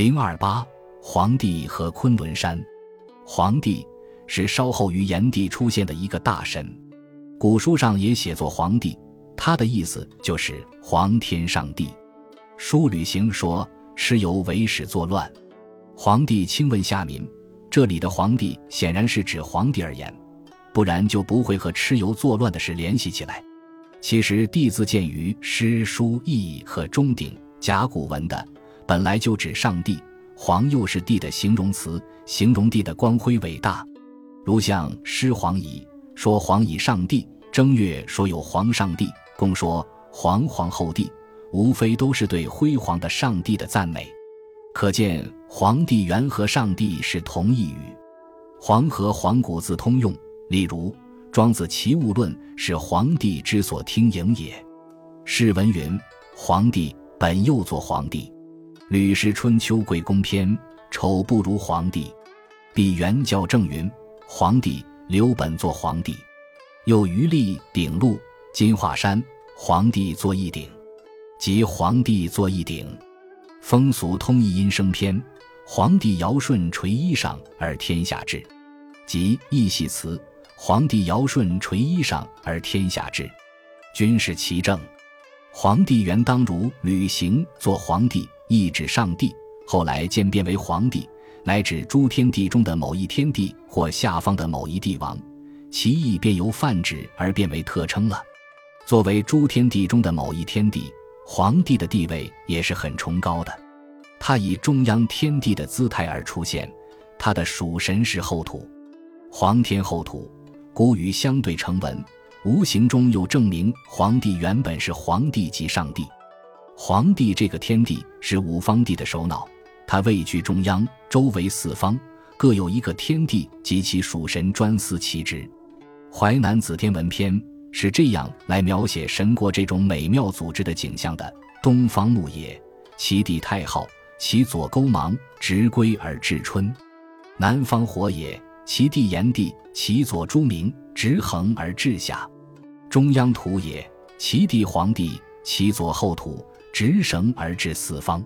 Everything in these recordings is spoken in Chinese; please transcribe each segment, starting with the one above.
零二八，黄帝和昆仑山。黄帝是稍后于炎帝出现的一个大神，古书上也写作黄帝，他的意思就是黄天上帝。书旅行说蚩尤为始作乱，黄帝亲问下民，这里的黄帝显然是指皇帝而言，不然就不会和蚩尤作乱的事联系起来。其实帝字见于诗书易和钟鼎甲骨文的。本来就指上帝，黄又是帝的形容词，形容帝的光辉伟大。如像诗黄乙说黄以上帝，正月说有黄上帝，公说黄皇后帝，无非都是对辉煌的上帝的赞美。可见黄帝原和上帝是同义语。黄和黄古字通用，例如《庄子·齐物论》是黄帝之所听迎也。释文云：黄帝本又作黄帝。《吕氏春秋·贵公篇》丑不如皇帝，必元教正云：皇帝刘本作皇帝，又余力鼎禄金华山，皇帝作一鼎，即皇帝作一鼎。风俗通义音声篇，皇帝尧舜垂衣裳而天下治，即义系辞，皇帝尧舜垂衣裳而天下治，均是其正。皇帝元当如履行做皇帝。意指上帝，后来渐变为皇帝，乃指诸天地中的某一天地或下方的某一帝王，其意便由泛指而变为特称了。作为诸天地中的某一天地，皇帝的地位也是很崇高的。他以中央天地的姿态而出现，他的属神是后土，皇天后土，古语相对成文，无形中又证明皇帝原本是皇帝即上帝。皇帝这个天地是五方帝的首脑，他位居中央，周围四方各有一个天地及其属神专司其职。《淮南子·天文篇》是这样来描写神国这种美妙组织的景象的：东方木也，其地太昊，其左勾芒，直归而至春；南方火也，其地炎帝，其左朱明，直横而至夏；中央土也，其地黄帝，其左后土。直绳而至四方，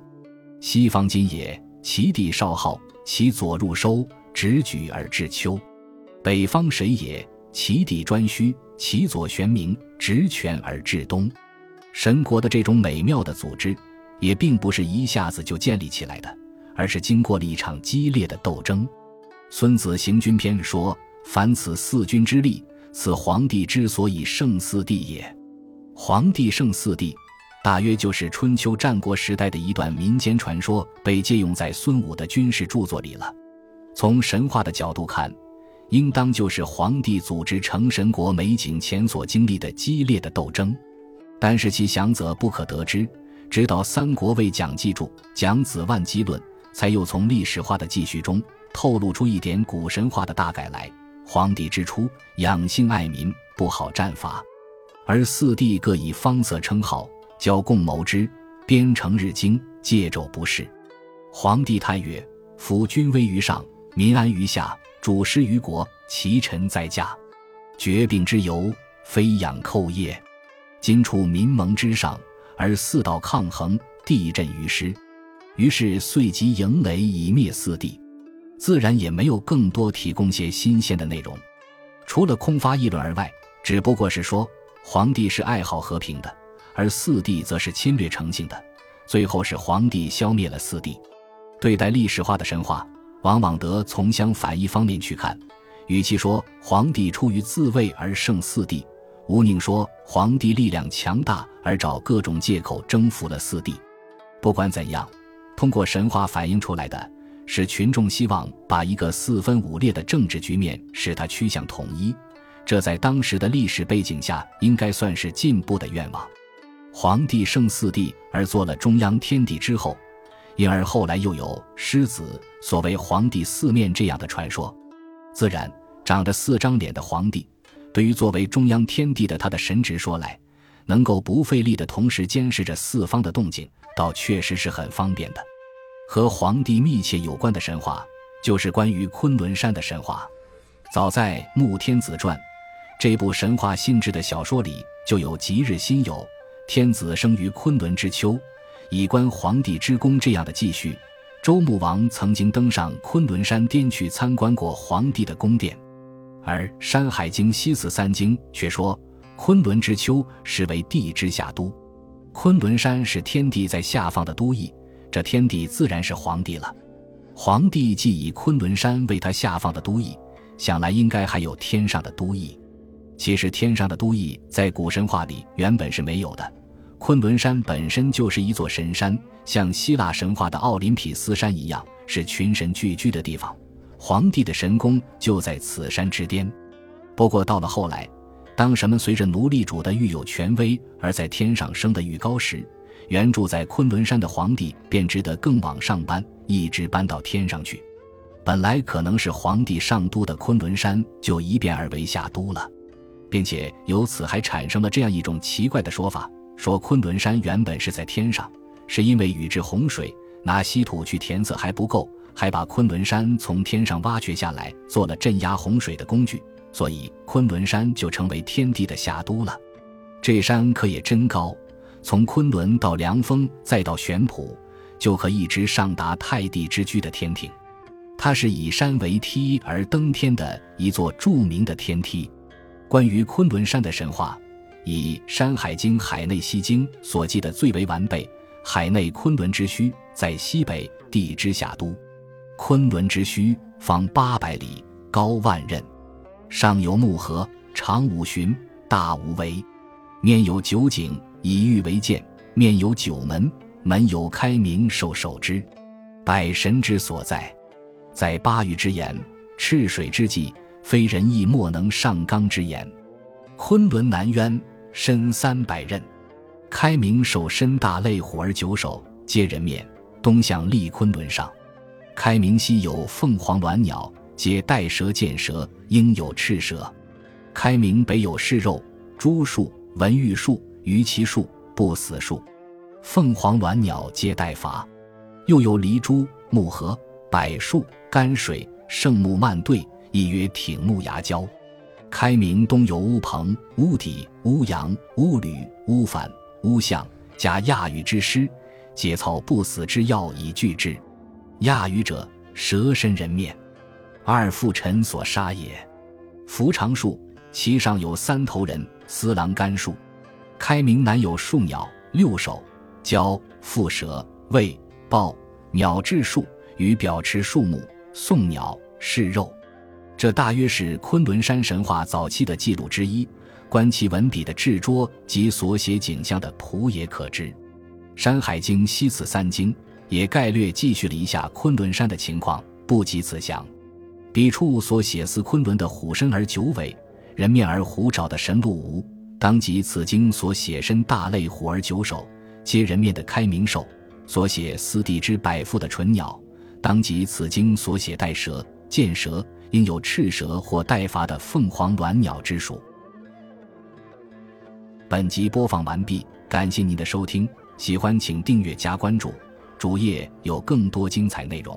西方金也，其地少昊，其左入收，直举而至秋；北方水也，其地专虚，其左玄冥，直泉而至冬。神国的这种美妙的组织，也并不是一下子就建立起来的，而是经过了一场激烈的斗争。《孙子行军篇》说：“凡此四君之力，此皇帝之所以胜四帝也。”皇帝胜四帝。大约就是春秋战国时代的一段民间传说，被借用在孙武的军事著作里了。从神话的角度看，应当就是皇帝组织成神国美景前所经历的激烈的斗争。但是其详则不可得知，直到三国为蒋记住《蒋子万机论》，才又从历史化的记叙中透露出一点古神话的大概来。皇帝之初，养性爱民，不好战伐，而四帝各以方色称号。交共谋之，编成日经，戒纣不仕。皇帝叹曰：“夫君威于上，民安于下，主失于国，其臣在家，绝病之由，非养寇业。今处民盟之上，而四道抗衡，地震于师。于是遂即营垒以灭四帝。自然也没有更多提供些新鲜的内容，除了空发议论而外，只不过是说皇帝是爱好和平的。”而四帝则是侵略成性的，最后是皇帝消灭了四帝。对待历史化的神话，往往得从相反一方面去看。与其说皇帝出于自卫而胜四帝，无宁说皇帝力量强大而找各种借口征服了四帝。不管怎样，通过神话反映出来的是群众希望把一个四分五裂的政治局面使它趋向统一，这在当时的历史背景下应该算是进步的愿望。皇帝圣四帝而做了中央天地之后，因而后来又有狮子所谓皇帝四面这样的传说。自然，长着四张脸的皇帝，对于作为中央天地的他的神职说来，能够不费力的同时监视着四方的动静，倒确实是很方便的。和皇帝密切有关的神话，就是关于昆仑山的神话。早在《穆天子传》这部神话性质的小说里，就有吉日辛酉。天子生于昆仑之秋，以观皇帝之功这样的记叙，周穆王曾经登上昆仑山巅去参观过皇帝的宫殿，而《山海经·西次三经》却说昆仑之丘是为帝之下都，昆仑山是天帝在下放的都邑，这天帝自然是皇帝了。皇帝既以昆仑山为他下放的都邑，想来应该还有天上的都邑。其实天上的都邑在古神话里原本是没有的。昆仑山本身就是一座神山，像希腊神话的奥林匹斯山一样，是群神聚居的地方。皇帝的神宫就在此山之巅。不过到了后来，当人们随着奴隶主的愈有权威而在天上升得愈高时，原住在昆仑山的皇帝便值得更往上搬，一直搬到天上去。本来可能是皇帝上都的昆仑山，就一变而为下都了，并且由此还产生了这样一种奇怪的说法。说昆仑山原本是在天上，是因为禹治洪水拿稀土去填塞还不够，还把昆仑山从天上挖掘下来做了镇压洪水的工具，所以昆仑山就成为天地的下都了。这山可也真高，从昆仑到凉风再到玄圃，就可一直上达太帝之居的天庭。它是以山为梯而登天的一座著名的天梯。关于昆仑山的神话。以《山海经·海内西经》所记的最为完备。海内昆仑之墟在西北，地之下都。昆仑之墟方八百里，高万仞，上有木河，长五旬，大无围，面有九井，以玉为鉴；面有九门，门有开明受守之，百神之所在。在八玉之言，赤水之际，非人亦莫能上纲之言。昆仑南渊。深三百仞，开明首身大类虎而九首，皆人面，东向立昆仑上。开明西有凤凰鸾鸟，皆带蛇见蛇，应有赤蛇。开明北有士肉、朱树、文玉树、鱼鳍树、不死树。凤凰鸾鸟皆带伐。又有梨珠、木荷、柏树、甘水、圣木曼对，亦曰挺木牙胶。开明东有乌棚、乌底、乌阳、乌吕、乌反、乌象，加亚羽之师，皆操不死之药以拒之。亚羽者，蛇身人面，二父臣所杀也。扶长树，其上有三头人，司郎干树。开明南有树鸟六首，交蝮蛇、魏豹、鸟雉树，与表持树木，送鸟是肉。这大约是昆仑山神话早期的记录之一。观其文笔的制拙及所写景象的谱也可知，《山海经·西次三经》也概略记叙了一下昆仑山的情况，不及此详。笔处所写似昆仑的虎身而九尾，人面而虎爪的神鹿无，当即此经所写身大类虎而九首，皆人面的开明兽；所写司地之百腹的纯鸟，当即此经所写带蛇、见蛇。应有赤蛇或带发的凤凰鸾鸟之属。本集播放完毕，感谢您的收听，喜欢请订阅加关注，主页有更多精彩内容。